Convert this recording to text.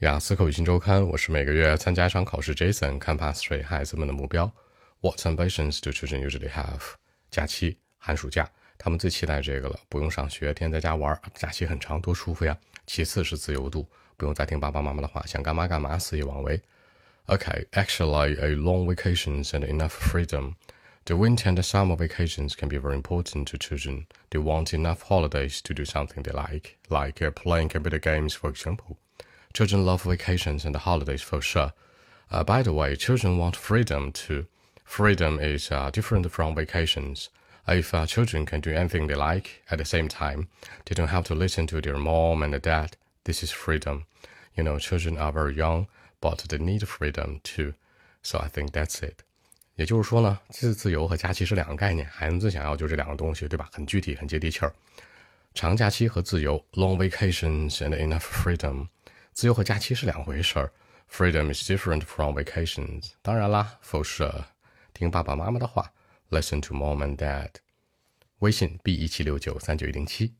雅思口语新周刊，我是每个月参加一场考试。Jason 看 pass rate 孩子们的目标。What ambitions do children usually have？假期、寒暑假，他们最期待这个了，不用上学，天天在家玩，假期很长，多舒服呀。其次是自由度，不用再听爸爸妈妈的话，想干嘛干嘛，肆意妄为。Okay, actually, a long vacations and enough freedom. The winter and the summer vacations can be very important to children. They want enough holidays to do something they like, like playing computer games, for example. Children love vacations and holidays for sure. Uh, by the way, children want freedom too. Freedom is uh, different from vacations. If uh, children can do anything they like at the same time, they don't have to listen to their mom and dad. This is freedom. You know, children are very young, but they need freedom too. So I think that's it. 也就是说呢，自自由和假期是两个概念，孩子最想要就这两个东西，对吧？很具体，很接地气儿。长假期和自由，long vacations and enough freedom。 自由和假期是两回事儿，freedom is different from vacations。当然啦，for sure，听爸爸妈妈的话，listen to mom and dad。微信 b 一七六九三九一零七。